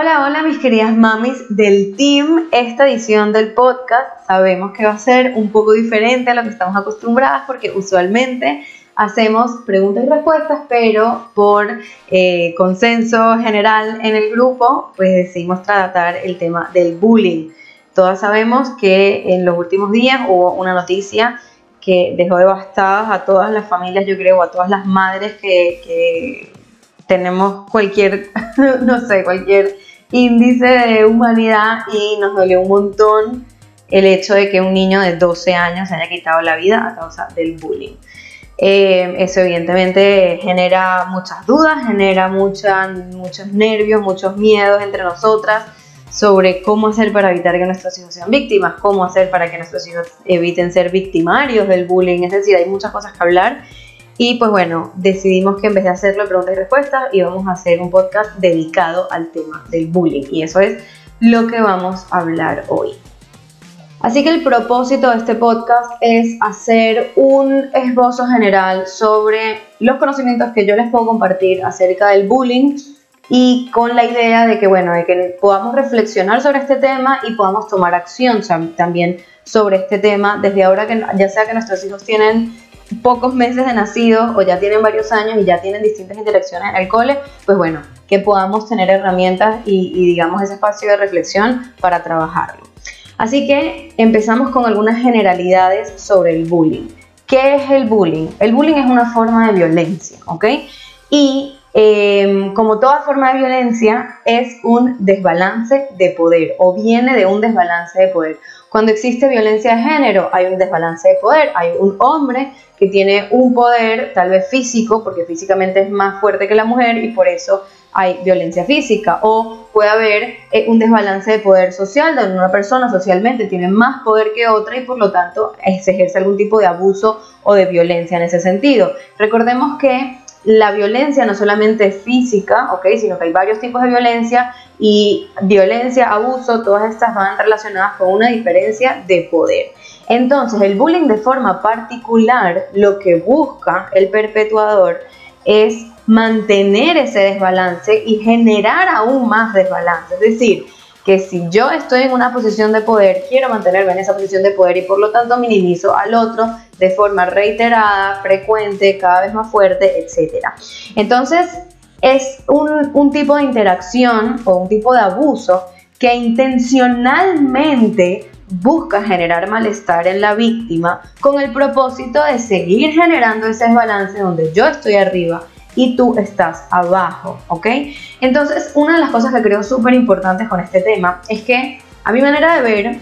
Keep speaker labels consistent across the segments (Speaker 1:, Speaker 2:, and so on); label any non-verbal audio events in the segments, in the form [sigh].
Speaker 1: Hola, hola mis queridas mamis del team. Esta edición del podcast sabemos que va a ser un poco diferente a lo que estamos acostumbradas porque usualmente hacemos preguntas y respuestas, pero por eh, consenso general en el grupo, pues decidimos tratar el tema del bullying. Todas sabemos que en los últimos días hubo una noticia que dejó devastadas a todas las familias, yo creo, a todas las madres que, que tenemos cualquier, [laughs] no sé, cualquier índice de humanidad y nos dolió un montón el hecho de que un niño de 12 años se haya quitado la vida a causa del bullying. Eh, eso evidentemente genera muchas dudas, genera mucha, muchos nervios, muchos miedos entre nosotras sobre cómo hacer para evitar que nuestros hijos sean víctimas, cómo hacer para que nuestros hijos eviten ser victimarios del bullying, es decir, hay muchas cosas que hablar y pues bueno, decidimos que en vez de hacerlo preguntas y respuestas, íbamos a hacer un podcast dedicado al tema del bullying. Y eso es lo que vamos a hablar hoy. Así que el propósito de este podcast es hacer un esbozo general sobre los conocimientos que yo les puedo compartir acerca del bullying y con la idea de que, bueno, de que podamos reflexionar sobre este tema y podamos tomar acción también sobre este tema desde ahora que ya sea que nuestros hijos tienen pocos meses de nacido o ya tienen varios años y ya tienen distintas interacciones en el cole, pues bueno, que podamos tener herramientas y, digamos ese espacio de reflexión para trabajarlo. Así que empezamos con algunas generalidades sobre el bullying. ¿Qué es el bullying? El bullying es una forma de violencia, ¿ok? Y em, como toda forma de violencia es un desbalance de poder o viene de un desbalance de poder. Cuando existe violencia de género hay un desbalance de poder, hay un hombre que tiene un poder tal vez físico, porque físicamente es más fuerte que la mujer y por eso hay violencia física, o puede haber eh, un desbalance de poder social, donde una persona socialmente tiene más poder que otra y por lo tanto se ejerce algún tipo de abuso o de violencia en ese sentido. Recordemos que la violencia no solamente es física, ¿ok? Sino que hay varios tipos de violencia y violencia, abuso, todas estas van relacionadas con una diferencia de poder. Entonces, el bullying de forma particular, lo que busca el perpetuador es mantener ese desbalance y generar aún más desbalance. Es decir, que si yo estoy en una posición de poder, quiero mantenerme en esa posición de poder y por lo tanto minimizo al otro de forma reiterada, frecuente, cada vez más fuerte, etc. Entonces, es un, un tipo de interacción o un tipo de abuso que intencionalmente busca generar malestar en la víctima con el propósito de seguir generando ese desbalance donde yo estoy arriba y tú estás abajo, ¿ok? Entonces, una de las cosas que creo súper importantes con este tema es que a mi manera de ver,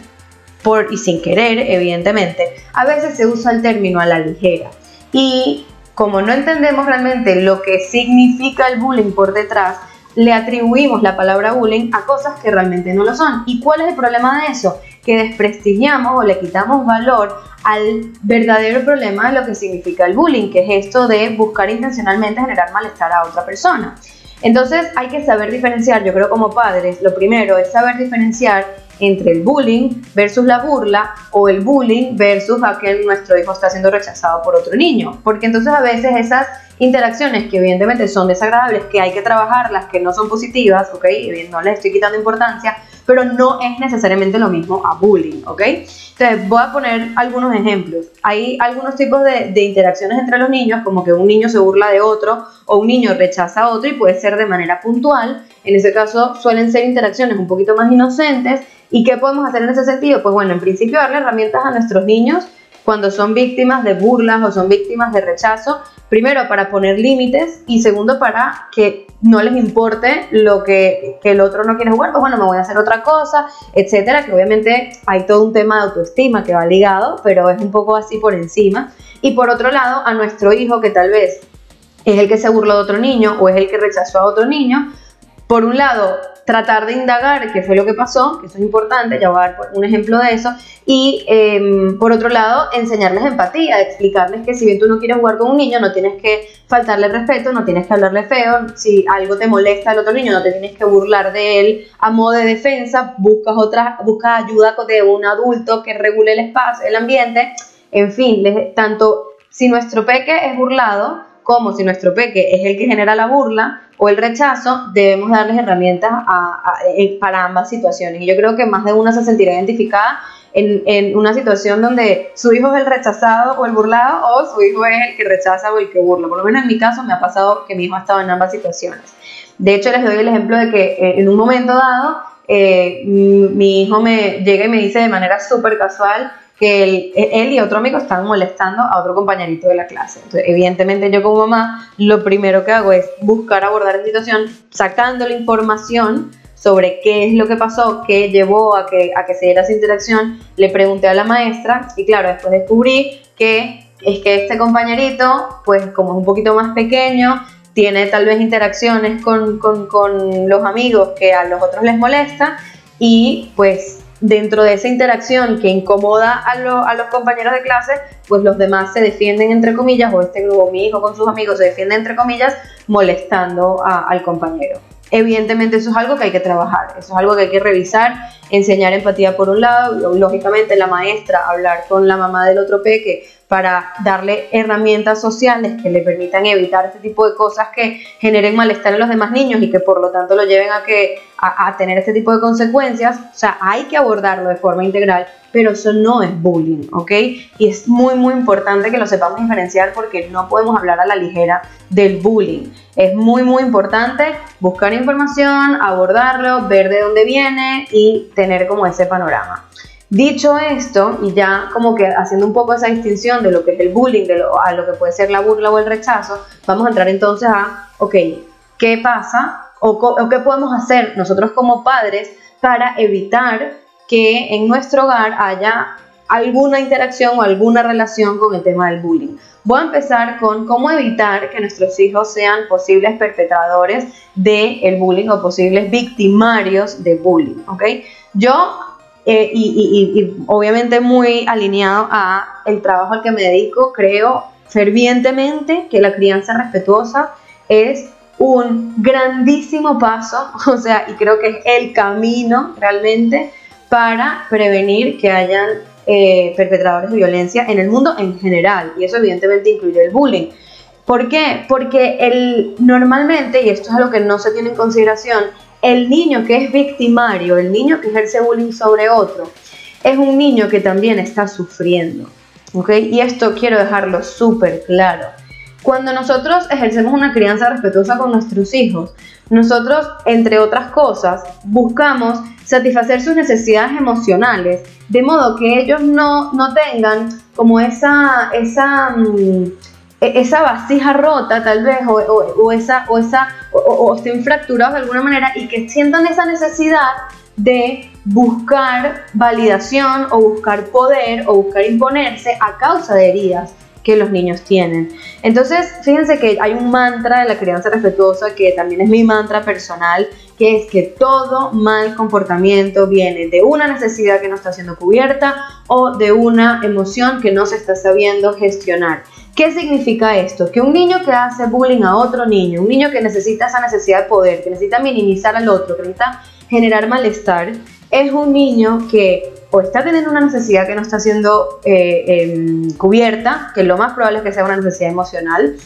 Speaker 1: por y sin querer, evidentemente, a veces se usa el término a la ligera. Y como no entendemos realmente lo que significa el bullying por detrás, le atribuimos la palabra bullying a cosas que realmente no lo son. ¿Y cuál es el problema de eso? Que desprestigiamos o le quitamos valor al verdadero problema de lo que significa el bullying, que es esto de buscar intencionalmente generar malestar a otra persona. Entonces hay que saber diferenciar, yo creo como padres, lo primero es saber diferenciar entre el bullying versus la burla o el bullying versus a que nuestro hijo está siendo rechazado por otro niño. Porque entonces a veces esas interacciones que evidentemente son desagradables, que hay que trabajarlas, que no son positivas, ¿ok? No les estoy quitando importancia, pero no es necesariamente lo mismo a bullying, ¿ok? Entonces, voy a poner algunos ejemplos. Hay algunos tipos de, de, interacciones entre los niños, como que un niño se burla de otro o un niño rechaza a otro y puede ser de manera puntual. En ese caso, suelen ser interacciones un poquito más inocentes. ¿Y qué podemos hacer en ese sentido? Pues bueno, en principio darle herramientas a nuestros niños cuando son víctimas de burlas o son víctimas de rechazo, primero para poner límites y segundo para que no les importe lo que, el otro no quiere jugar, pues bueno, me voy a hacer otra cosa, etcétera, que obviamente hay todo un tema de autoestima que va ligado, pero es un poco así por encima. Y por otro lado, a nuestro hijo que tal vez es el que se burló de otro niño o es el que rechazó a otro niño, por un lado, tratar de indagar qué fue lo que pasó, que eso es importante, ya voy a dar un ejemplo de eso, y em, por otro lado, enseñarles empatía, explicarles que si bien tú no quieres jugar con un niño, no tienes que faltarle respeto, no tienes que hablarle feo, si algo te molesta al otro niño, no te tienes que burlar de él a modo de defensa, buscas, otra, buscas ayuda de un adulto que regule el espacio, el ambiente, en fin, tanto si nuestro peque es burlado, como si nuestro peque es el que genera la burla, o el rechazo, debemos darles herramientas para ambas situaciones. Y yo creo que más de una se sentirá identificada en, en, una situación donde su hijo es el rechazado o el burlado o su hijo es el que rechaza o el que burla. Por lo menos en mi caso me ha pasado que mi hijo ha estado en ambas situaciones. De hecho, les doy el ejemplo de que eh, en un momento dado eh, mi hijo me llega y me dice de manera súper casual, que él, y otro amigo estaban molestando a otro compañerito de la clase. Entonces, evidentemente yo como mamá lo primero que hago es buscar abordar la situación sacando la información sobre qué es lo que pasó, qué llevó a que, a que se diera esa interacción. Le pregunté a la maestra y claro, después descubrí que es que este compañerito, pues como es un poquito más pequeño, tiene tal vez interacciones con, con, con los amigos que a los otros les molesta y pues dentro de esa interacción que incomoda a, los compañeros de clase, pues los demás se defienden entre comillas, o este grupo, mi hijo con sus amigos, se defiende entre comillas, molestando al compañero. Evidentemente eso es algo que hay que trabajar, eso es algo que hay que revisar, enseñar empatía por un lado, lógicamente la maestra hablar con la mamá del otro peque para darle herramientas sociales que le permitan evitar este tipo de cosas que generen malestar en los demás niños y que por lo tanto lo lleven a, que, a, tener este tipo de consecuencias. O sea, hay que abordarlo de forma integral, pero eso no es bullying, ¿ok? Y es muy, muy importante que lo sepamos diferenciar porque no podemos hablar a la ligera del bullying. Es muy, muy importante buscar información, abordarlo, ver de dónde viene y tener como ese panorama. Dicho esto, y ya como que haciendo un poco esa distinción de lo que es el bullying, de lo, a lo que puede ser la burla o el rechazo, vamos a entrar entonces a, ok, ¿qué pasa o, qué podemos hacer nosotros como padres para evitar que en nuestro hogar haya alguna interacción o alguna relación con el tema del bullying? Voy a empezar con cómo evitar que nuestros hijos sean posibles perpetradores del el bullying o posibles victimarios de bullying, ¿ok? Yo eh, y, obviamente muy alineado a el trabajo al que me dedico, creo fervientemente que la crianza respetuosa es un grandísimo paso, [laughs] o sea, y creo que es el camino realmente para prevenir que hayan eh, perpetradores de violencia en el mundo en general, y eso evidentemente incluye el bullying. ¿Por qué? Porque el, normalmente, y esto es algo que no se tiene en consideración, el niño que es victimario, el niño que ejerce bullying sobre otro, es un niño que también está sufriendo. Y esto quiero dejarlo súper claro. Cuando nosotros ejercemos una crianza respetuosa con nuestros hijos, nosotros, entre otras cosas, buscamos satisfacer sus necesidades emocionales, de modo que ellos no, no tengan como esa, esa, mm, esa vasija rota tal vez o, esa o esa o, estén fracturados de alguna manera y que sientan esa necesidad de buscar validación o buscar poder o buscar imponerse a causa de heridas que los niños tienen. Entonces, fíjense que hay un mantra de la crianza respetuosa que también es mi mantra personal, que es que todo mal comportamiento viene de una necesidad que no está siendo cubierta o de una emoción que no se está sabiendo gestionar. ¿Qué significa esto? Que un niño que hace bullying a otro niño, un niño que necesita esa necesidad de poder, que necesita minimizar al otro, que necesita generar malestar, es un niño que o está teniendo una necesidad que no está siendo eh, em, cubierta, que lo más probable es que sea una necesidad emocional,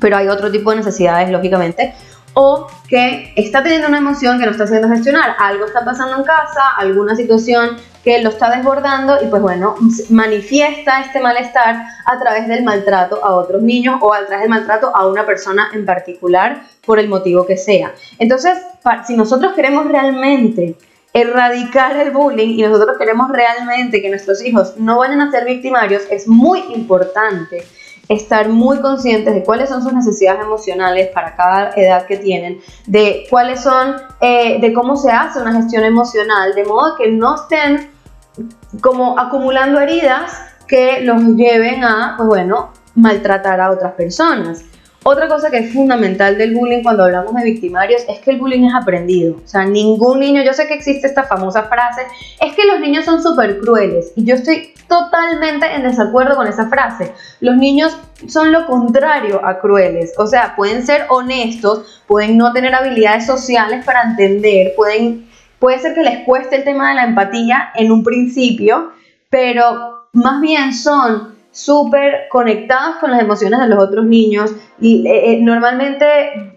Speaker 1: pero hay otro tipo de necesidades, lógicamente, o que está teniendo una emoción que no está haciendo gestionar. Algo está pasando en casa, alguna situación que lo está desbordando y pues bueno, manifiesta este malestar a través del maltrato a otros niños o a través del maltrato a una persona en particular por el motivo que sea. Entonces, si nosotros queremos realmente erradicar el bullying y nosotros queremos realmente que nuestros hijos no vayan a ser victimarios, es muy importante estar muy conscientes de cuáles son sus necesidades emocionales para cada edad que tienen, de cuáles son, eh, de cómo se hace una gestión emocional, de modo que no estén como acumulando heridas que los lleven a, pues bueno, maltratar a otras personas. Otra cosa que es fundamental del bullying cuando hablamos de victimarios es que el bullying es aprendido. O sea, ningún niño, yo sé que existe esta famosa frase, es que los niños son súper crueles. Y yo estoy totalmente en desacuerdo con esa frase. Los niños son lo contrario a crueles. O sea, pueden ser honestos, pueden no tener habilidades sociales para entender, pueden, puede ser que les cueste el tema de la empatía en un principio, pero más bien son súper conectados con las emociones de los otros niños. Y, eh, eh, normalmente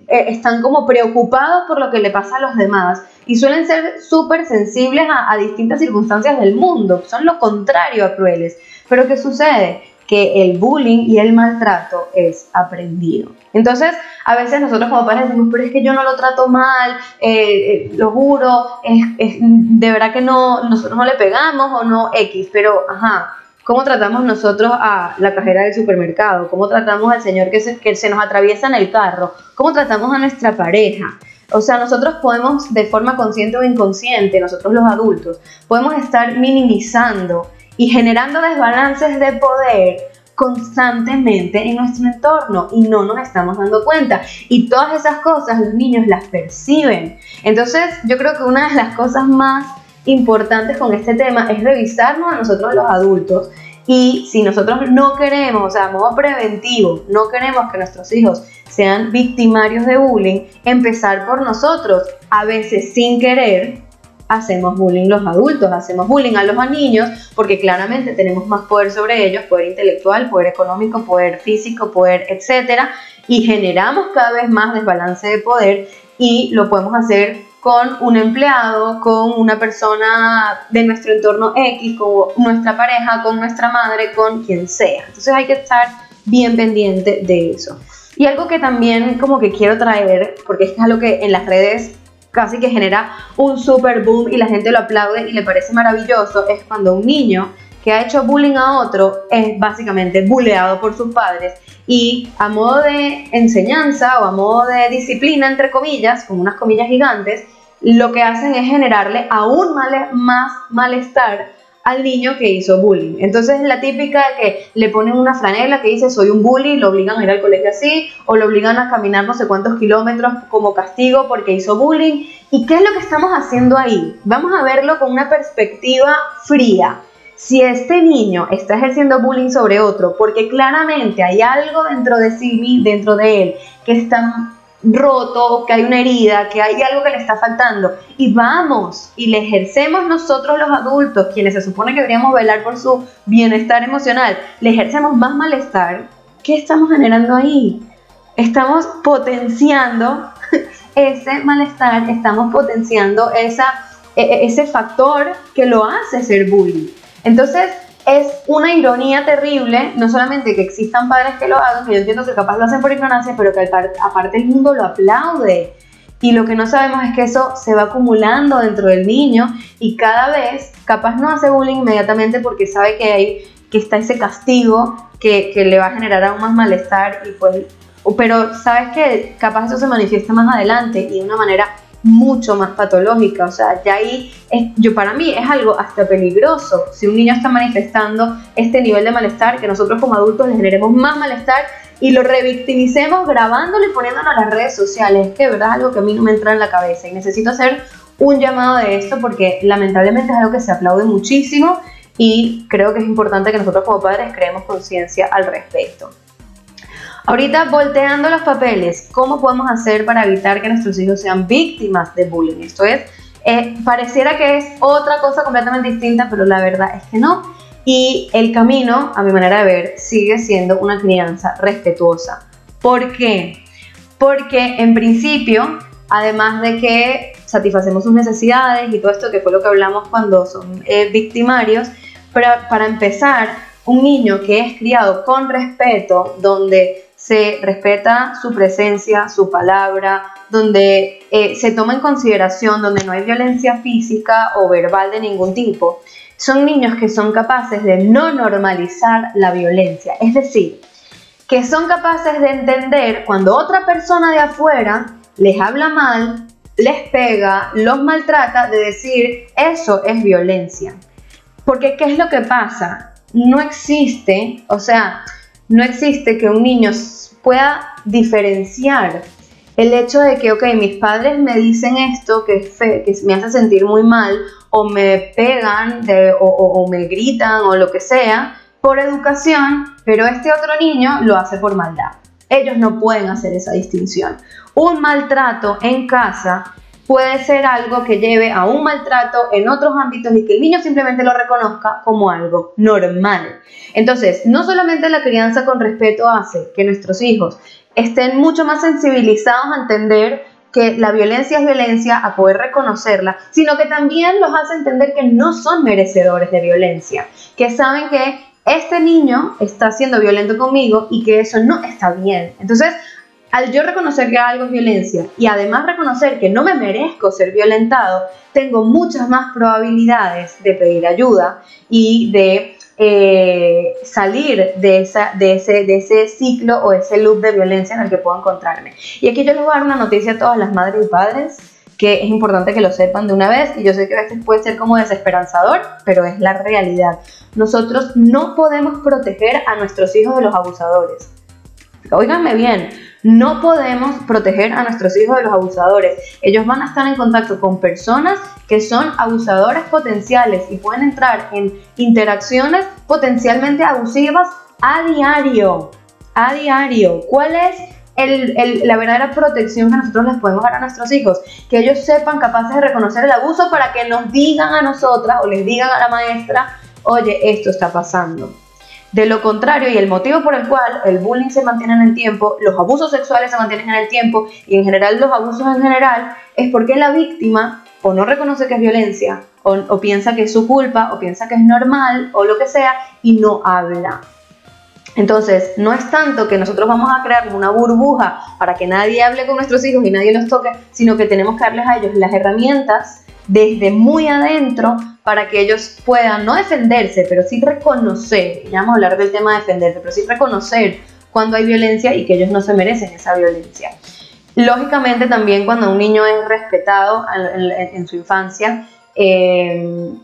Speaker 1: eh, están como preocupados por lo que le pasa a los demás y suelen ser súper sensibles a, a distintas circunstancias del mundo, son lo contrario a crueles. Pero ¿qué sucede? Que el bullying y el maltrato es aprendido. Entonces, a veces nosotros como padres decimos, pero es que yo no lo trato mal, eh, eh, lo juro, es, de verdad que no, nosotros no le pegamos o no X, pero ajá, ¿cómo tratamos nosotros a la cajera del supermercado? ¿Cómo tratamos al señor que se, que se nos atraviesa en el carro? ¿Cómo tratamos a nuestra pareja? O sea, nosotros podemos, de forma consciente o inconsciente, nosotros los adultos, podemos estar minimizando y generando desbalances de poder constantemente en nuestro entorno y no nos estamos dando cuenta. Y todas esas cosas los niños las perciben. Entonces yo creo que una de las cosas más importantes con este tema es revisarnos a nosotros los adultos y si nosotros no queremos, o sea, a modo preventivo, no queremos que nuestros hijos sean victimarios de bullying, empezar por nosotros, a veces sin querer, hacemos bullying los adultos, hacemos bullying a los niños porque claramente tenemos más poder sobre ellos, poder intelectual, poder económico, poder físico, poder, etcétera, y generamos cada vez más desbalance de poder y lo podemos hacer con un empleado, con una persona de nuestro entorno X, con nuestra pareja, con nuestra madre, con quien sea. Entonces hay que estar bien pendiente de eso. Y algo que también como que quiero traer, porque es algo que en las redes casi que genera un super boom y la gente lo aplaude y le parece maravilloso es cuando un niño que ha hecho bullying a otro es básicamente bulleado por sus padres. Y a modo de enseñanza o a modo de disciplina, entre comillas, con unas comillas gigantes, lo que hacen es generarle aún más malestar al niño que hizo bullying. Entonces la típica que le ponen una franela que dice soy un bully, lo obligan a ir al colegio así, o lo obligan a caminar no sé cuántos kilómetros como castigo porque hizo bullying. ¿Y qué es lo que estamos haciendo ahí? Vamos a verlo con una perspectiva fría. Si este niño está ejerciendo bullying sobre otro, porque claramente hay algo dentro de sí, dentro de él, que está roto, que hay una herida, que hay algo que le está faltando. Y vamos y le ejercemos nosotros los adultos, quienes se supone que deberíamos velar por su bienestar emocional, le ejercemos más malestar. ¿Qué estamos generando ahí? Estamos potenciando [laughs] ese malestar, estamos potenciando esa, e, e, ese factor que lo hace ser bullying. Entonces, es una ironía terrible, no solamente que existan padres que lo hagan, que yo entiendo que capaz lo hacen por ignorancia, pero que aparte el mundo lo aplaude. Y lo que no sabemos es que eso se va acumulando dentro del niño y cada vez capaz no hace bullying inmediatamente porque sabe que hay que está ese castigo que, que le va a generar aún más malestar y pues pero sabes que capaz eso se manifiesta más adelante y de una manera mucho más patológica, o sea, ya ahí, es, yo para mí es algo hasta peligroso. Si un niño está manifestando este nivel de malestar, que nosotros como adultos le generemos más malestar y lo revictimicemos grabándolo y poniéndolo en las redes sociales, es que verdad es algo que a mí no me entra en la cabeza y necesito hacer un llamado de esto porque lamentablemente es algo que se aplaude muchísimo y creo que es importante que nosotros como padres creemos conciencia al respecto. Ahorita volteando los papeles, ¿cómo podemos hacer para evitar que nuestros hijos sean víctimas de bullying? Esto es, eh, pareciera que es otra cosa completamente distinta, pero la verdad es que no. Y el camino, a mi manera de ver, sigue siendo una crianza respetuosa. ¿Por qué? Porque en principio, además de que satisfacemos sus necesidades y todo esto que fue lo que hablamos cuando son eh, victimarios, para, para empezar, un niño que es criado con respeto, donde se respeta su presencia, su palabra, donde eh, se toma en consideración, donde no hay violencia física o verbal de ningún tipo, son niños que son capaces de no normalizar la violencia. Es decir, que son capaces de entender cuando otra persona de afuera les habla mal, les pega, los maltrata, de decir, eso es violencia. Porque ¿qué es lo que pasa? No existe, o sea, no existe que un niño pueda diferenciar el hecho de que, ok, mis padres me dicen esto que, que me hace sentir muy mal, o me pegan, o, me gritan, o lo que sea, por educación, pero este otro niño lo hace por maldad. Ellos no pueden hacer esa distinción. Un maltrato en casa puede ser algo que lleve a un maltrato en otros ámbitos y que el niño simplemente lo reconozca como algo normal. Entonces, no solamente la crianza con respeto hace que nuestros hijos estén mucho más sensibilizados a entender que la violencia es violencia, a poder reconocerla, sino que también los hace entender que no son merecedores de violencia, que saben que este niño está siendo violento conmigo y que eso no está bien. Entonces, al yo reconocer que algo es violencia y además reconocer que no me merezco ser violentado, tengo muchas más probabilidades de pedir ayuda y de eh, salir de, ese ciclo o ese loop de violencia en el que puedo encontrarme. Y aquí yo les voy a dar una noticia a todas las madres y padres que es importante que lo sepan de una vez y yo sé que a veces puede ser como desesperanzador, pero es la realidad. Nosotros no podemos proteger a nuestros hijos de los abusadores. Óiganme bien, no podemos proteger a nuestros hijos de los abusadores. Ellos van a estar en contacto con personas que son abusadores potenciales y pueden entrar en interacciones potencialmente abusivas a diario. A diario. ¿Cuál es la verdadera protección que nosotros les podemos dar a nuestros hijos? Que ellos sepan capaces de reconocer el abuso para que nos digan a nosotras o les digan a la maestra, oye, esto está pasando. De lo contrario, y el motivo por el cual el bullying se mantiene en el tiempo, los abusos sexuales se mantienen en el tiempo y en general los abusos en general, es porque la víctima o no reconoce que es violencia, o, piensa que es su culpa, o piensa que es normal, o lo que sea, y no habla. Entonces, no es tanto que nosotros vamos a crear una burbuja para que nadie hable con nuestros hijos y nadie los toque, sino que tenemos que darles a ellos las herramientas desde muy adentro para que ellos puedan no defenderse, pero sí reconocer, ya vamos a hablar del tema de defenderse, pero sí reconocer cuando hay violencia y que ellos no se merecen esa violencia. Lógicamente también cuando un niño es respetado en, su infancia, eh,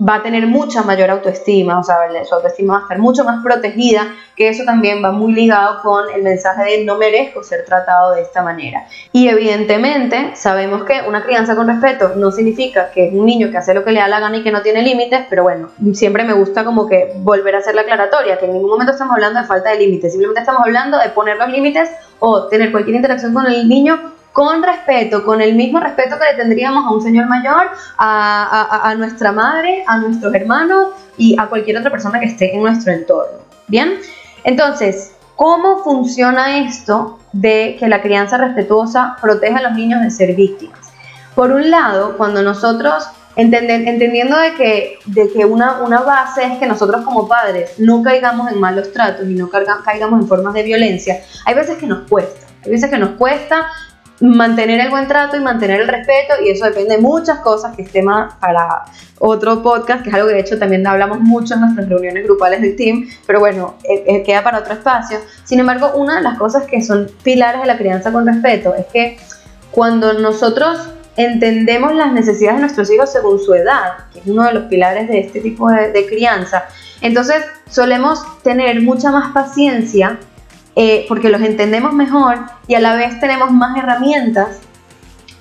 Speaker 1: va a tener mucha mayor autoestima, o sea, su autoestima va a estar mucho más protegida, que eso también va muy ligado con el mensaje de no merezco ser tratado de esta manera. Y evidentemente sabemos que una crianza con respeto no significa que es un niño que hace lo que le da la gana y que no tiene límites, pero bueno, siempre me gusta como que volver a hacer la aclaratoria, que en ningún momento estamos hablando de falta de límites, simplemente estamos hablando de poner los límites o tener cualquier interacción con el niño con respeto, con el mismo respeto que le tendríamos a un señor mayor, a, nuestra madre, a nuestros hermanos y a cualquier otra persona que esté en nuestro entorno. Bien, entonces, ¿cómo funciona esto de que la crianza respetuosa protege a los niños de ser víctimas? Por un lado, cuando nosotros entendiendo de que, de que una, una, base es que nosotros como padres no caigamos en malos tratos y no caigamos en formas de violencia, hay veces que nos cuesta. Hay veces que nos cuesta mantener el buen trato y mantener el respeto y eso depende de muchas cosas que es tema para otro podcast, que es algo que de hecho también hablamos mucho en nuestras reuniones grupales del team, pero bueno, eh, eh, queda para otro espacio. Sin embargo, una de las cosas que son pilares de la crianza con respeto es que cuando nosotros entendemos las necesidades de nuestros hijos según su edad, que es uno de los pilares de este tipo de, de crianza, entonces solemos tener mucha más paciencia eh, porque los entendemos mejor y a la vez tenemos más herramientas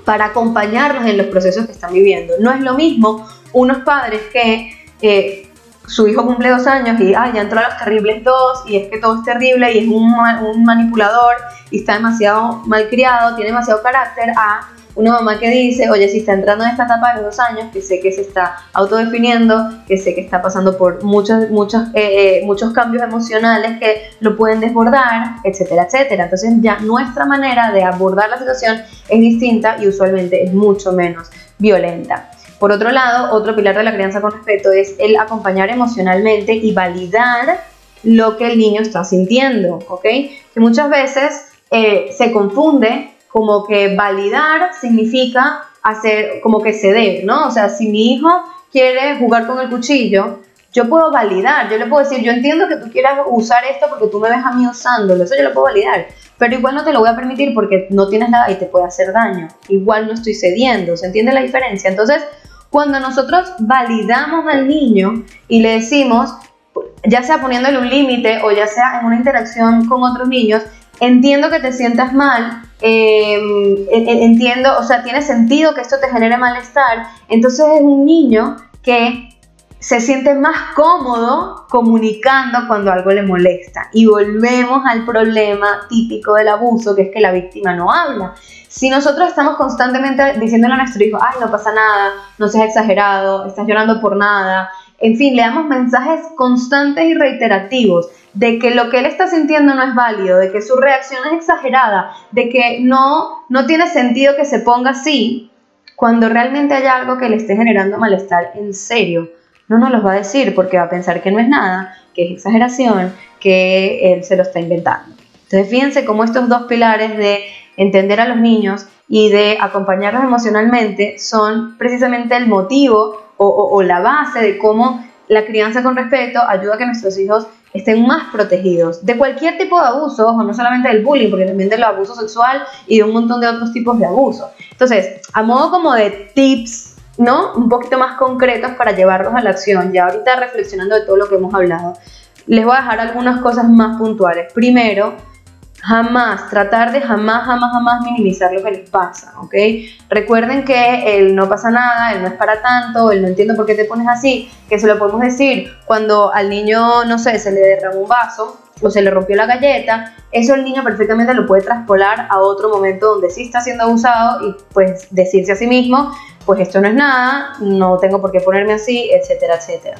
Speaker 1: para acompañarlos en los procesos que están viviendo. No es lo mismo unos padres que eh, su hijo cumple dos años y ya entró a los terribles dos y es que todo es terrible y es un, un manipulador y está demasiado mal criado, tiene demasiado carácter, a una mamá que dice, oye, si está entrando en esta etapa de los dos años, que sé que se está autodefiniendo, que sé que está pasando por muchos, muchos, eh, eh, muchos cambios emocionales que lo pueden desbordar, etcétera, etcétera. Entonces ya nuestra manera de abordar la situación es distinta y usualmente es mucho menos violenta. Por otro lado, otro pilar de la crianza con respeto es el acompañar emocionalmente y validar lo que el niño está sintiendo, ¿ok? Que muchas veces eh, se confunde como que validar significa hacer como que ceder, ¿no? O sea, si mi hijo quiere jugar con el cuchillo, yo puedo validar, yo le puedo decir, yo entiendo que tú quieras usar esto porque tú me ves a mí usándolo, eso yo lo puedo validar, pero igual no te lo voy a permitir porque no tienes nada y te puede hacer daño, igual no estoy cediendo, ¿se entiende la diferencia? Entonces, cuando nosotros validamos al niño y le decimos, ya sea poniéndole un límite o ya sea en una interacción con otros niños, entiendo que te sientas mal, em, entiendo, o sea, tiene sentido que esto te genere malestar, entonces es un niño que se siente más cómodo comunicando cuando algo le molesta. Y volvemos al problema típico del abuso, que es que la víctima no habla. Si nosotros estamos constantemente diciéndole a nuestro hijo, ay, no pasa nada, no seas exagerado, estás llorando por nada, en fin, le damos mensajes constantes y reiterativos de que lo que él está sintiendo no es válido, de que su reacción es exagerada, de que no, no tiene sentido que se ponga así, cuando realmente hay algo que le esté generando malestar en serio, no nos lo va a decir porque va a pensar que no es nada, que es exageración, que él se lo está inventando. Entonces fíjense cómo estos dos pilares de entender a los niños y de acompañarlos emocionalmente son precisamente el motivo o, la base de cómo la crianza con respeto ayuda a que nuestros hijos estén más protegidos de cualquier tipo de abuso, o no solamente del bullying, porque también del abuso sexual y de un montón de otros tipos de abuso. Entonces, a modo como de tips, ¿no? Un poquito más concretos para llevarlos a la acción, ya ahorita reflexionando de todo lo que hemos hablado, les voy a dejar algunas cosas más puntuales. Primero, Jamás, tratar de jamás, jamás, jamás minimizar lo que les pasa, ¿ok? Recuerden que él no pasa nada, él no es para tanto, él no entiendo por qué te pones así, que se lo podemos decir cuando al niño, no sé, se le derramó un vaso o se le rompió la galleta, eso el niño perfectamente lo puede traspolar a otro momento donde sí está siendo abusado y pues decirse a sí mismo, pues esto no es nada, no tengo por qué ponerme así, etcétera, etcétera.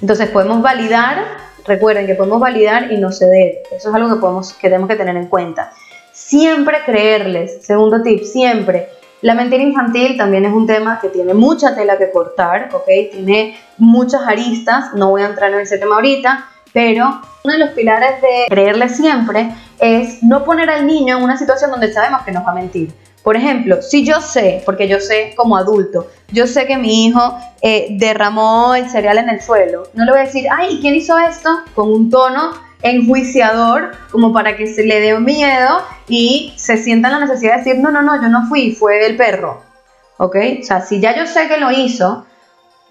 Speaker 1: Entonces podemos validar Recuerden que podemos validar y no ceder. Eso es algo que, podemos, que tenemos que tener en cuenta. Siempre creerles. Segundo tip, siempre. La mentira infantil también es un tema que tiene mucha tela que cortar, ¿ok? Tiene muchas aristas, no voy a entrar en ese tema ahorita, pero uno de los pilares de creerle siempre es no poner al niño en una situación donde sabemos que nos va a mentir. Por ejemplo, si yo sé, porque yo sé como adulto, yo sé que mi hijo eh, derramó el cereal en el suelo, no le voy a decir, ay, ¿quién hizo esto? Con un tono enjuiciador, como para que se le dé miedo y se sienta la necesidad de decir, no, no, no, yo no fui, fue el perro. ¿Ok? O sea, si ya yo sé que lo hizo,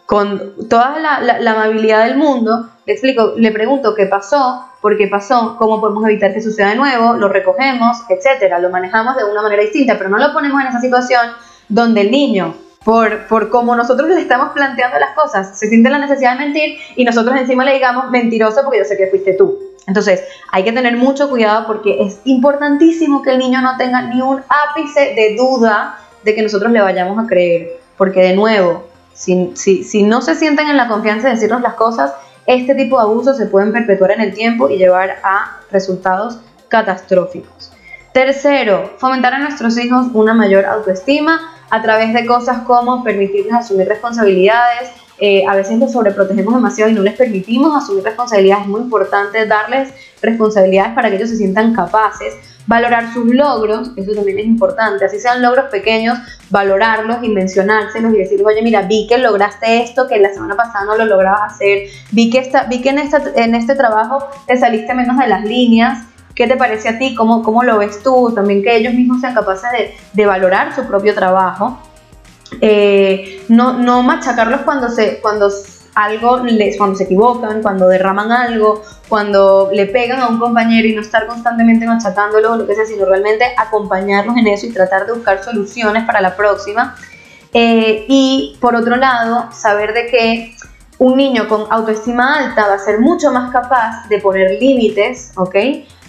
Speaker 1: con toda la, amabilidad del mundo, le explico, le pregunto qué pasó, por qué pasó, cómo podemos evitar que suceda de nuevo, lo recogemos, etcétera, lo manejamos de una manera distinta, pero no lo ponemos en esa situación donde el niño, por, por como nosotros le estamos planteando las cosas, se siente la necesidad de mentir y nosotros encima le digamos mentiroso porque yo sé que fuiste tú. Entonces, hay que tener mucho cuidado porque es importantísimo que el niño no tenga ni un ápice de duda de que nosotros le vayamos a creer, porque de nuevo, si, no se sienten en la confianza de decirnos las cosas, este tipo de abusos se pueden perpetuar en el tiempo y llevar a resultados catastróficos. Tercero, fomentar a nuestros hijos una mayor autoestima a través de cosas como permitirles asumir responsabilidades. Eh, a veces los sobreprotegemos demasiado y no les permitimos asumir responsabilidades. Es muy importante darles responsabilidades para que ellos se sientan capaces Valorar sus logros, eso también es importante, así sean logros pequeños, valorarlos y mencionárselos y decir, oye, mira, vi que lograste esto que la semana pasada no lo lograbas hacer, vi que, esta, vi que en, esta, en este trabajo te saliste menos de las líneas, ¿Qué te parece a ti? ¿Cómo, cómo lo ves tú? También que ellos mismos sean capaces de, de valorar su propio trabajo. Eh, no, no machacarlos cuando, se, cuando algo, les, cuando se equivocan, cuando derraman algo, cuando le pegan a un compañero y no estar constantemente machacándolo o lo que sea, sino realmente acompañarlos en eso y tratar de buscar soluciones para la próxima. Eh, y por otro lado, saber de que un niño con autoestima alta va a ser mucho más capaz de poner límites, ¿ok?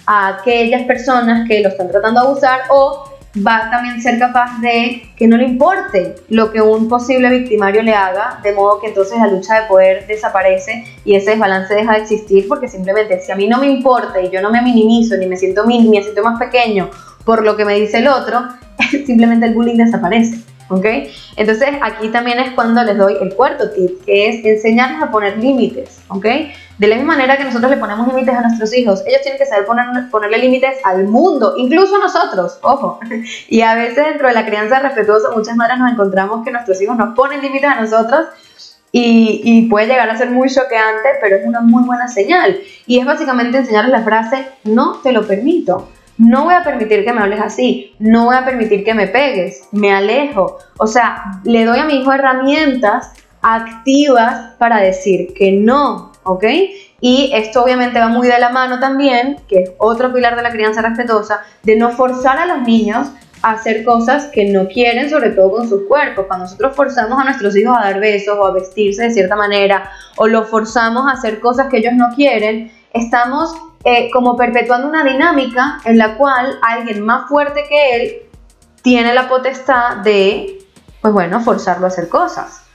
Speaker 1: A aquellas personas que lo están tratando de abusar o va a también ser capaz de que no le importe lo que un posible victimario le haga, de modo que entonces la lucha de poder desaparece y ese desbalance deja de existir porque simplemente si a mí no me importa y yo no me minimizo ni me siento, ni me siento más pequeño por lo que me dice el otro, [laughs] simplemente el bullying desaparece. ¿Ok? Entonces aquí también es cuando les doy el cuarto tip, que es enseñarles a poner límites, ¿ok? De la misma manera que nosotros le ponemos límites a nuestros hijos, ellos tienen que saber poner, ponerle límites al mundo, incluso a nosotros, ojo. [laughs] Y a veces dentro de la crianza respetuosa, muchas madres nos encontramos que nuestros hijos nos ponen límites a nosotros y, puede llegar a ser muy choqueante, pero es una muy buena señal. Y es básicamente enseñarles la frase, no te lo permito. No voy a permitir que me hables así, no voy a permitir que me pegues, me alejo. O sea, le doy a mi hijo herramientas activas para decir que no, ¿ok? Y esto obviamente va muy de la mano también, que es otro pilar de la crianza respetuosa, de no forzar a los niños a hacer cosas que no quieren, sobre todo con sus cuerpos. Cuando nosotros forzamos a nuestros hijos a dar besos o a vestirse de cierta manera, o los forzamos a hacer cosas que ellos no quieren, estamos eh, como perpetuando una dinámica en la cual alguien más fuerte que él tiene la potestad de, pues bueno, forzarlo a hacer cosas.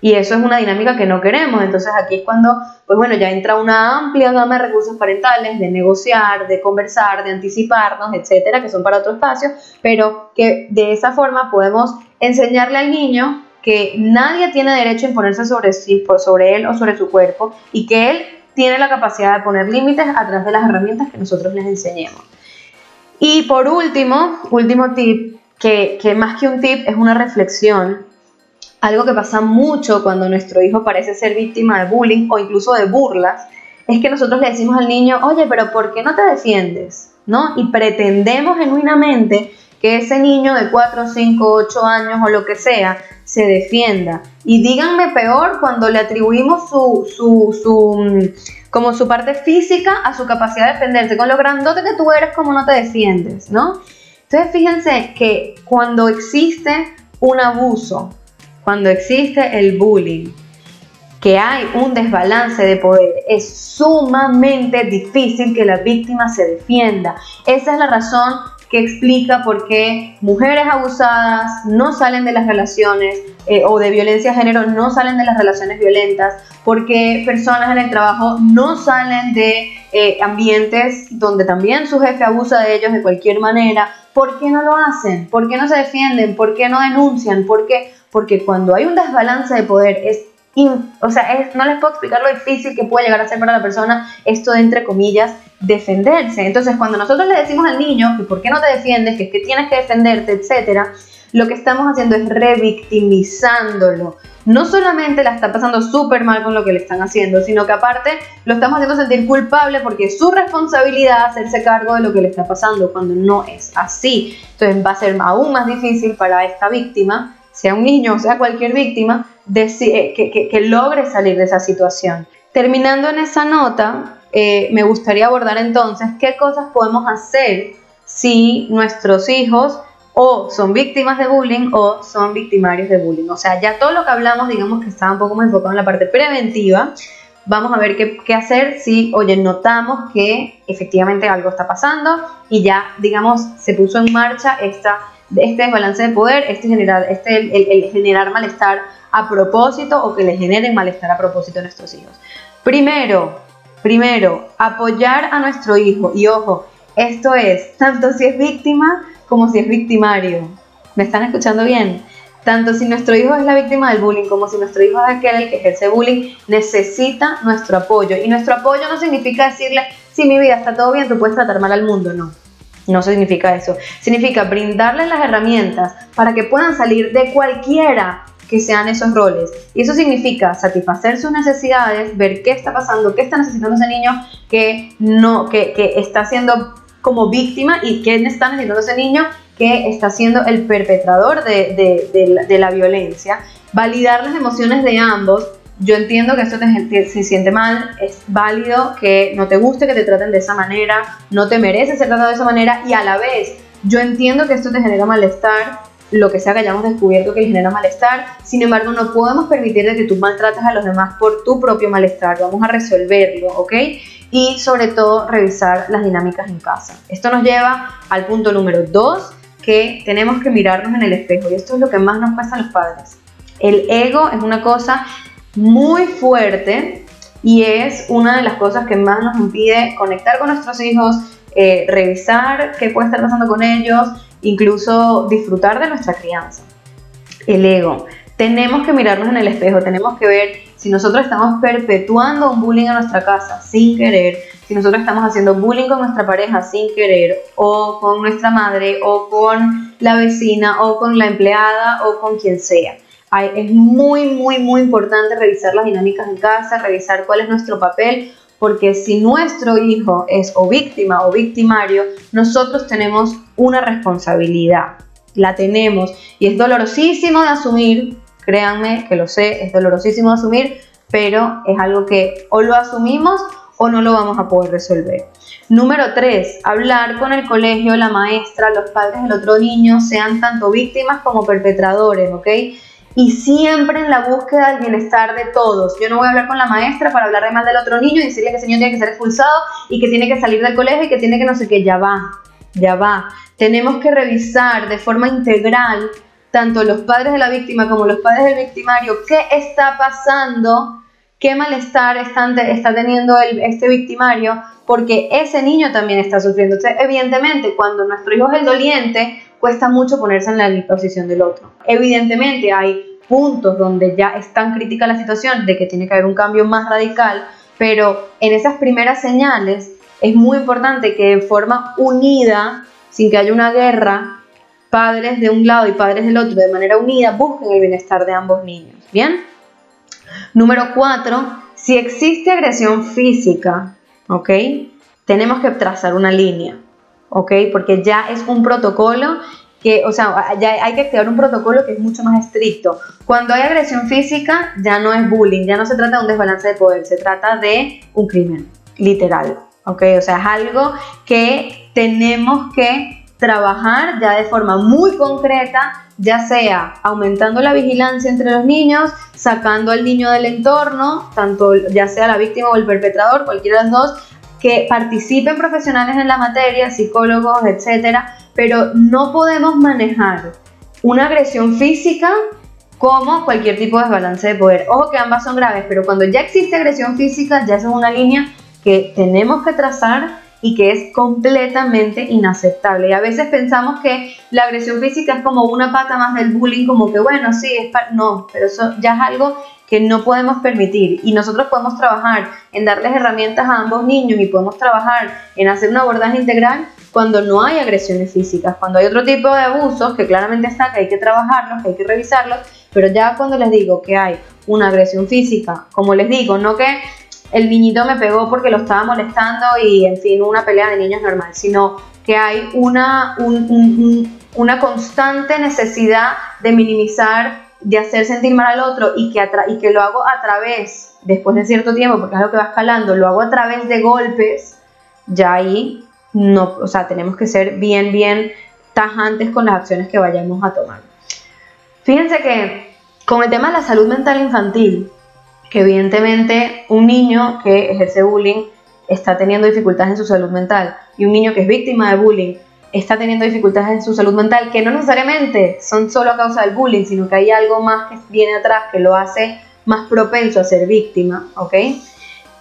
Speaker 1: Y eso es una dinámica que no queremos. Entonces aquí es cuando pues bueno, ya entra una amplia gama de recursos parentales, de negociar, de conversar, de anticiparnos, etcétera, que son para otro espacio, pero que de esa forma podemos enseñarle al niño que nadie tiene derecho a imponerse sobre, sí, sobre él o sobre su cuerpo y que él tiene la capacidad de poner límites a través de las herramientas que nosotros les enseñemos. Y por último, último tip, que, que más que un tip es una reflexión, algo que pasa mucho cuando nuestro hijo parece ser víctima de bullying o incluso de burlas, es que nosotros le decimos al niño, oye, pero ¿por qué no te defiendes? ¿No? Y pretendemos genuinamente que ese niño de 4, 5, 8 años o lo que sea se defienda. Y díganme peor cuando le atribuimos su, su, su, mm, como su parte física a su capacidad de defenderse, con lo grandote que tú eres, como no te defiendes, ¿no? Entonces fíjense que cuando existe un abuso, cuando existe el bullying, que hay un desbalance de poder, es sumamente difícil que la víctima se defienda. Esa es la razón que explica por qué mujeres abusadas no salen de las relaciones eh, o de violencia de género no salen de las relaciones violentas, porque personas en el trabajo no salen de eh, ambientes donde también su jefe abusa de ellos de cualquier manera. ¿Por qué no lo hacen? ¿Por qué no se defienden? ¿Por qué no denuncian? ¿Por qué? Porque cuando hay un desbalance de poder es o sea, no les puedo explicar lo difícil que puede llegar a ser para la persona esto de, entre comillas, defenderse. Entonces, cuando nosotros le decimos al niño que por qué no te defiendes, que es que tienes que defenderte, etcétera, lo que estamos haciendo es revictimizándolo. No solamente la está pasando súper mal con lo que le están haciendo, sino que aparte lo estamos haciendo sentir culpable porque es su responsabilidad hacerse cargo de lo que le está pasando cuando no es así. Entonces va a ser aún más difícil para esta víctima, sea un niño o sea cualquier víctima, eh, que, que, logre salir de esa situación. Terminando en esa nota, eh, me gustaría abordar entonces qué cosas podemos hacer si nuestros hijos o son víctimas de bullying o son victimarios de bullying. O sea, ya todo lo que hablamos, digamos que estaba un poco más enfocado en la parte preventiva. Vamos a ver qué, qué hacer si, oye, notamos que efectivamente algo está pasando y ya, digamos, se puso en marcha esta, este desbalance de poder, este generar, este, el generar malestar a propósito o que le generen malestar a propósito a nuestros hijos. Primero, primero, apoyar a nuestro hijo. Y ojo, esto es tanto si es víctima como si es victimario. ¿Me están escuchando bien? Tanto si nuestro hijo es la víctima del bullying como si nuestro hijo es aquel que ejerce bullying, necesita nuestro apoyo. Y nuestro apoyo no significa decirle, si mi vida está todo bien, tú puedes tratar mal al mundo, no. No significa eso. Significa brindarles las herramientas para que puedan salir de cualquiera que sean esos roles. Y eso significa satisfacer sus necesidades, ver qué está pasando, qué está necesitando ese niño que, no, que, que está siendo como víctima y qué está necesitando ese niño que está siendo el perpetrador de, de, de, la, violencia. Validar las emociones de ambos. Yo entiendo que esto te, se siente mal, es válido que no te guste que te traten de esa manera, no te mereces ser tratado de esa manera y a la vez yo entiendo que esto te genera malestar, lo que sea que hayamos descubierto que genera malestar. Sin embargo, no podemos permitir que tú maltrates a los demás por tu propio malestar. Vamos a resolverlo, ¿ok? Y sobre todo, revisar las dinámicas en casa. Esto nos lleva al punto número dos, que tenemos que mirarnos en el espejo. Y esto es lo que más nos pasa a los padres. El ego es una cosa muy fuerte y es una de las cosas que más nos impide conectar con nuestros hijos, eh, revisar qué puede estar pasando con ellos, incluso disfrutar de nuestra crianza. El ego. Tenemos que mirarnos en el espejo, tenemos que ver si nosotros estamos perpetuando un bullying en nuestra casa sin querer, si nosotros estamos haciendo bullying con nuestra pareja sin querer, o con nuestra madre, o con la vecina, o con la empleada, o con quien sea. Es muy, muy, muy importante revisar las dinámicas en casa, revisar cuál es nuestro papel, porque si nuestro hijo es o víctima o victimario, nosotros tenemos una responsabilidad, la tenemos y es dolorosísimo de asumir, créanme que lo sé, es dolorosísimo de asumir, pero es algo que o lo asumimos o no lo vamos a poder resolver. Número 3. Hablar con el colegio, la maestra, los padres del otro niño, sean tanto víctimas como perpetradores, ¿ok? Y siempre en la búsqueda del bienestar de todos. Yo no voy a hablar con la maestra para hablar de del otro niño y decirle que ese niño tiene que ser expulsado y que tiene que salir del colegio y que tiene que no sé qué, ya va, ya va. Tenemos que revisar de forma integral tanto los padres de la víctima como los padres del victimario qué está pasando, qué malestar está, teniendo este victimario, porque ese niño también está sufriendo. Entonces, evidentemente, cuando nuestro hijo es el doliente, cuesta mucho ponerse en la posición del otro. Evidentemente, hay puntos donde ya es tan crítica la situación de que tiene que haber un cambio más radical, pero en esas primeras señales es muy importante que de forma unida, sin que haya una guerra, padres de un lado y padres del otro de manera unida busquen el bienestar de ambos niños. ¿Bien? Número cuatro, si existe agresión física, ¿ok? Tenemos que trazar una línea, ¿ok? Porque ya es un protocolo que, o sea, ya hay que activar un protocolo que es mucho más estricto. Cuando hay agresión física, ya no es bullying, ya no se trata de un desbalance de poder, se trata de un crimen, literal, ¿ok? O sea, es algo que tenemos que trabajar ya de forma muy concreta, ya sea aumentando la vigilancia entre los niños, sacando al niño del entorno, tanto ya sea la víctima o el perpetrador, cualquiera de los dos, que participen profesionales en la materia, psicólogos, etcétera, pero no podemos manejar una agresión física como cualquier tipo de desbalance de poder. Ojo que ambas son graves, pero cuando ya existe agresión física, ya es una línea que tenemos que trazar y que es completamente inaceptable. Y a veces pensamos que la agresión física es como una pata más del bullying, como que bueno, sí, es no, pero eso ya es algo que no podemos permitir. Y nosotros podemos trabajar en darles herramientas a ambos niños y podemos trabajar en hacer un abordaje integral cuando no hay agresiones físicas, cuando hay otro tipo de abusos que claramente está, que hay que trabajarlos, que hay que revisarlos, pero ya cuando les digo que hay una agresión física, como les digo, no que el niñito me pegó porque lo estaba molestando y, en fin, una pelea de niños normal, sino que hay una, una constante necesidad de minimizar, de hacer sentir mal al otro y que, y que lo hago a través, después de cierto tiempo, porque es lo que va escalando, lo hago a través de golpes, ya ahí no, o sea, tenemos que ser bien, bien tajantes con las acciones que vayamos a tomar. Fíjense que con el tema de la salud mental infantil, que evidentemente un niño que ejerce bullying está teniendo dificultades en su salud mental y un niño que es víctima de bullying está teniendo dificultades en su salud mental que no necesariamente son solo a causa del bullying, sino que hay algo más que viene atrás que lo hace más propenso a ser víctima, ¿ok?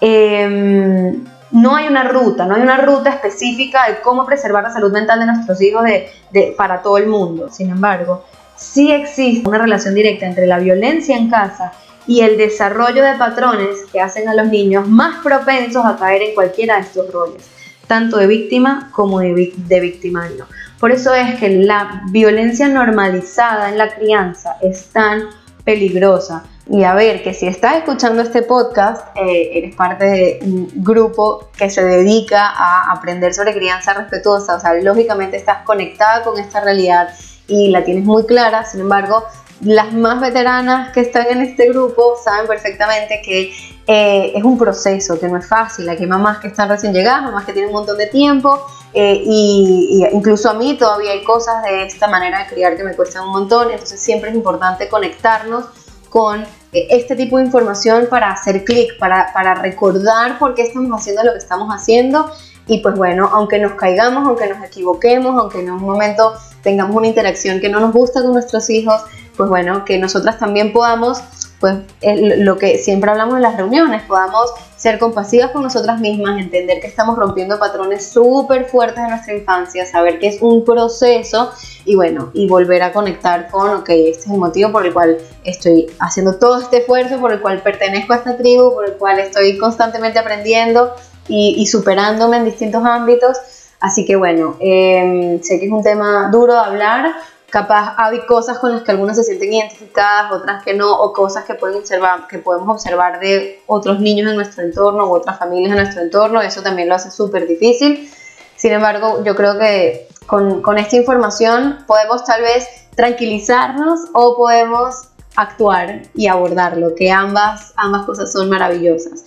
Speaker 1: Em, no hay una ruta, no hay una ruta específica de cómo preservar la salud mental de nuestros hijos de, para todo el mundo. Sin embargo, sí existe una relación directa entre la violencia en casa y el desarrollo de patrones que hacen a los niños más propensos a caer en cualquiera de estos roles, tanto de víctima como de, de victimario. Por eso es que la violencia normalizada en la crianza es tan peligrosa. Y a ver, que si estás escuchando este podcast, eh, eres parte de un grupo que se dedica a aprender sobre crianza respetuosa, o sea, lógicamente estás conectada con esta realidad y la tienes muy clara, sin embargo, las más veteranas que están en este grupo saben perfectamente que eh, es un proceso, que no es fácil. Hay mamás que están recién llegadas, mamás que tienen un montón de tiempo, eh, y, incluso a mí todavía hay cosas de esta manera de criar que me cuestan un montón, entonces siempre es importante conectarnos con eh, este tipo de información para hacer clic, para, para recordar por qué estamos haciendo lo que estamos haciendo y pues bueno, aunque nos caigamos, aunque nos equivoquemos, aunque en un momento tengamos una interacción que no nos gusta con nuestros hijos, pues bueno, que nosotras también podamos, pues lo que siempre hablamos en las reuniones, podamos ser compasivas con nosotras mismas, entender que estamos rompiendo patrones súper fuertes de nuestra infancia, saber que es un proceso y bueno, y volver a conectar con, ok, este es el motivo por el cual estoy haciendo todo este esfuerzo, por el cual pertenezco a esta tribu, por el cual estoy constantemente aprendiendo y, superándome en distintos ámbitos. Así que bueno, em, sé que es un tema duro de hablar, capaz hay cosas con las que algunas se sienten identificadas, otras que no, o cosas que, pueden observar, que podemos observar de otros niños en nuestro entorno u otras familias en nuestro entorno, eso también lo hace súper difícil. Sin embargo, yo creo que con, con esta información podemos tal vez tranquilizarnos o podemos actuar y abordarlo, que ambas, ambas cosas son maravillosas.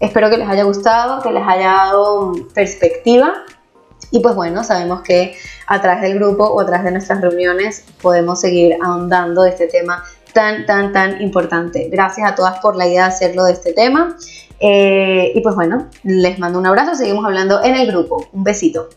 Speaker 1: Espero que les haya gustado, que les haya dado perspectiva y pues bueno, sabemos que a través del grupo o a través de nuestras reuniones podemos seguir ahondando de este tema tan, tan, tan importante. Gracias a todas por la idea de hacerlo de este tema. Eh, y pues bueno, les mando un abrazo, seguimos hablando en el grupo. Un besito.